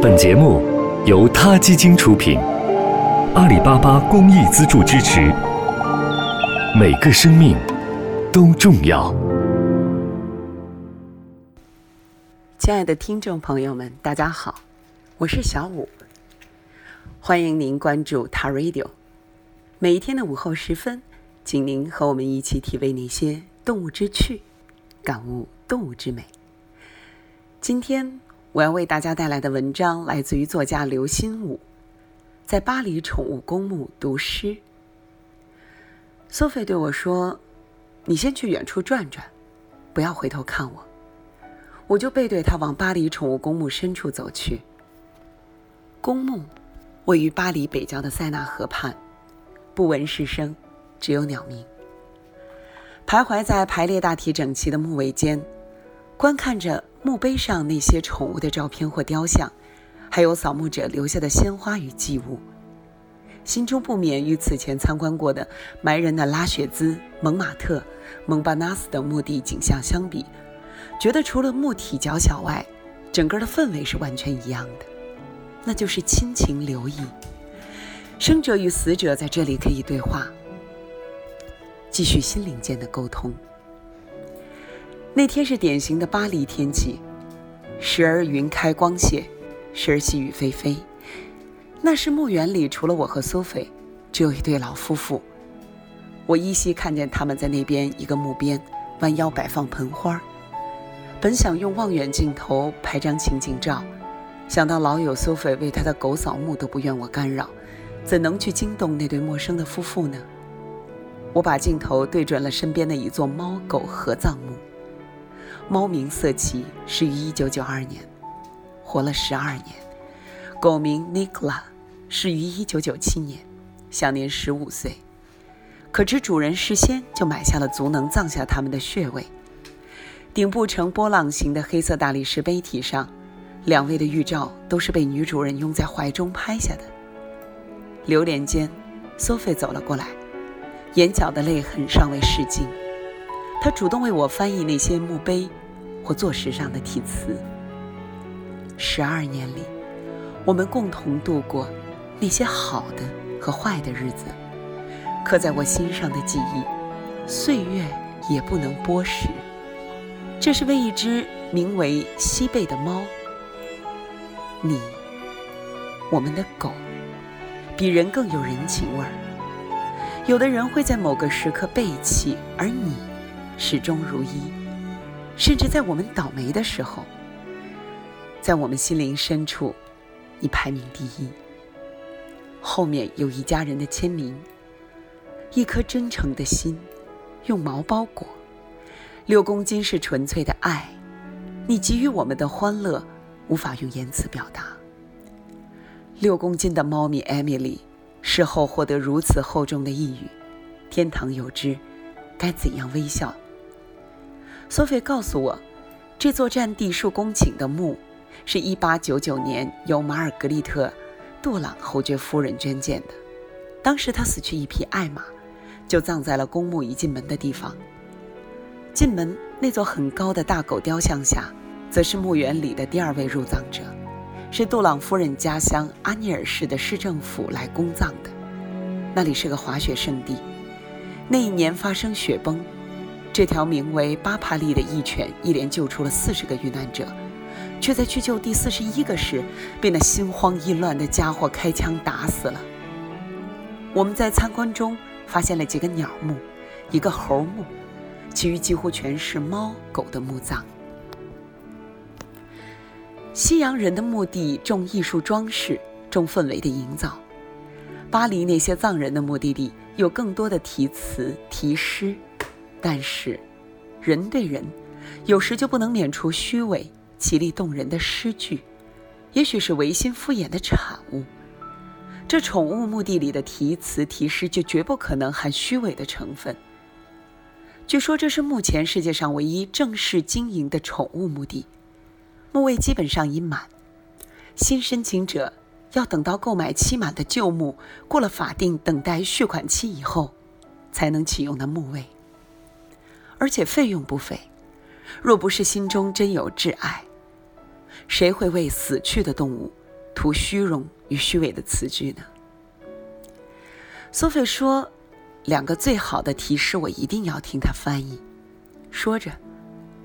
本节目由他基金出品，阿里巴巴公益资助支持。每个生命都重要。亲爱的听众朋友们，大家好，我是小五，欢迎您关注他 Radio。每一天的午后时分，请您和我们一起体味那些动物之趣，感悟动物之美。今天我要为大家带来的文章来自于作家刘心武，在巴黎宠物公墓读诗。苏菲对我说：“你先去远处转转，不要回头看我。”我就背对他往巴黎宠物公墓深处走去。公墓位于巴黎北郊的塞纳河畔，不闻世声，只有鸟鸣。徘徊在排列大体整齐的墓位间，观看着墓碑上那些宠物的照片或雕像，还有扫墓者留下的鲜花与祭物。心中不免与此前参观过的埋人的拉雪兹、蒙马特、蒙巴纳斯等墓地景象相比，觉得除了墓体较小外，整个的氛围是完全一样的，那就是亲情留意，生者与死者在这里可以对话，继续心灵间的沟通。那天是典型的巴黎天气，时而云开光谢，时而细雨霏霏。那时墓园里除了我和苏菲，只有一对老夫妇。我依稀看见他们在那边一个墓边弯腰摆放盆花。本想用望远镜头拍张情景照，想到老友苏菲为他的狗扫墓都不愿我干扰，怎能去惊动那对陌生的夫妇呢？我把镜头对准了身边的一座猫狗合葬墓。猫名瑟奇，始于1992年，活了12年。狗名 Nikla，始于1997年，享年15岁。可知主人事先就买下了足能葬下他们的穴位。顶部呈波浪形的黑色大理石碑体上，两位的玉照都是被女主人拥在怀中拍下的。流连间，Sophie 走了过来，眼角的泪痕尚未拭尽。她主动为我翻译那些墓碑或座石上的题词。十二年里。我们共同度过那些好的和坏的日子，刻在我心上的记忆，岁月也不能剥蚀。这是为一只名为西贝的猫。你，我们的狗，比人更有人情味儿。有的人会在某个时刻背弃，而你始终如一，甚至在我们倒霉的时候，在我们心灵深处。你排名第一，后面有一家人的签名，一颗真诚的心，用毛包裹。六公斤是纯粹的爱，你给予我们的欢乐，无法用言辞表达。六公斤的猫咪艾米丽，事后获得如此厚重的抑郁，天堂有知，该怎样微笑？索菲告诉我，这座占地数公顷的墓。是一八九九年由马尔格丽特·杜朗侯爵夫人捐建的。当时她死去一匹爱马，就葬在了公墓一进门的地方。进门那座很高的大狗雕像下，则是墓园里的第二位入葬者，是杜朗夫人家乡阿尼尔市的市政府来公葬的。那里是个滑雪胜地。那一年发生雪崩，这条名为巴帕利的义犬一连救出了四十个遇难者。却在去救第四十一个时，被那心慌意乱的家伙开枪打死了。我们在参观中发现了几个鸟墓，一个猴墓，其余几乎全是猫狗的墓葬。西洋人的墓地重艺术装饰，重氛围的营造；巴黎那些藏人的墓地里有更多的题词题诗，但是，人对人，有时就不能免除虚伪。绮丽动人的诗句，也许是违心敷衍的产物。这宠物墓地里的题词题诗就绝不可能含虚伪的成分。据说这是目前世界上唯一正式经营的宠物墓地，墓位基本上已满，新申请者要等到购买期满的旧墓过了法定等待续款期以后，才能启用的墓位，而且费用不菲。若不是心中真有挚爱，谁会为死去的动物图虚荣与虚伪的词句呢？苏菲说：“两个最好的提示，我一定要听他翻译。”说着，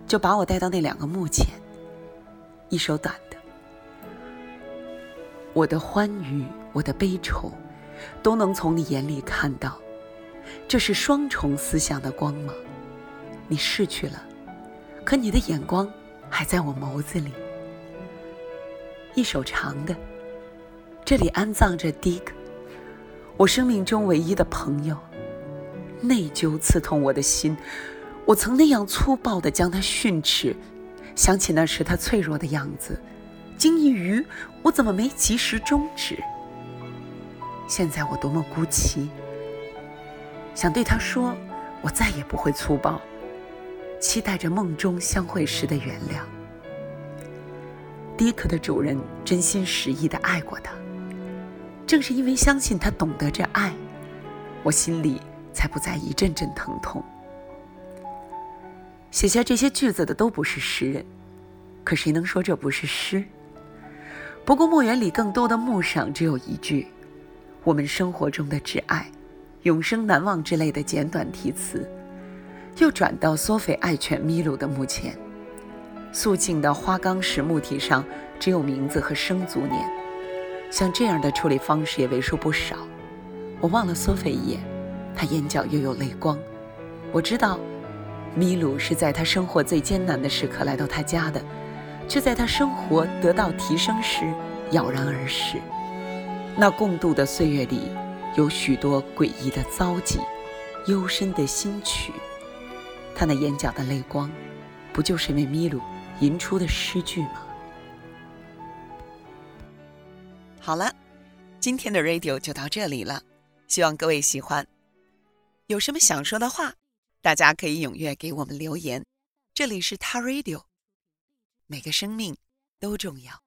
就把我带到那两个墓前。一首短的：“我的欢愉，我的悲愁，都能从你眼里看到。这是双重思想的光芒。你逝去了，可你的眼光还在我眸子里。”一首长的：“这里安葬着 Dick。”我生命中唯一的朋友，内疚刺痛我的心。我曾那样粗暴地将他训斥，想起那时他脆弱的样子，惊异于我怎么没及时终止。现在我多么孤寂，想对他说，我再也不会粗暴，期待着梦中相会时的原谅。迪克的主人真心实意地爱过他。正是因为相信他懂得这爱，我心里才不再一阵阵疼痛。写下这些句子的都不是诗人，可谁能说这不是诗？不过墓园里更多的墓上只有一句：“我们生活中的挚爱，永生难忘”之类的简短题词。又转到索菲爱犬米鲁的墓前，素净的花岗石墓体上只有名字和生卒年。像这样的处理方式也为数不少。我望了索菲一眼，她眼角又有泪光。我知道，米鲁是在他生活最艰难的时刻来到他家的，却在他生活得到提升时杳然而逝。那共度的岁月里，有许多诡异的遭际，幽深的心曲。他那眼角的泪光，不就是为米鲁吟出的诗句吗？好了，今天的 radio 就到这里了，希望各位喜欢。有什么想说的话，大家可以踊跃给我们留言。这里是他 radio，每个生命都重要。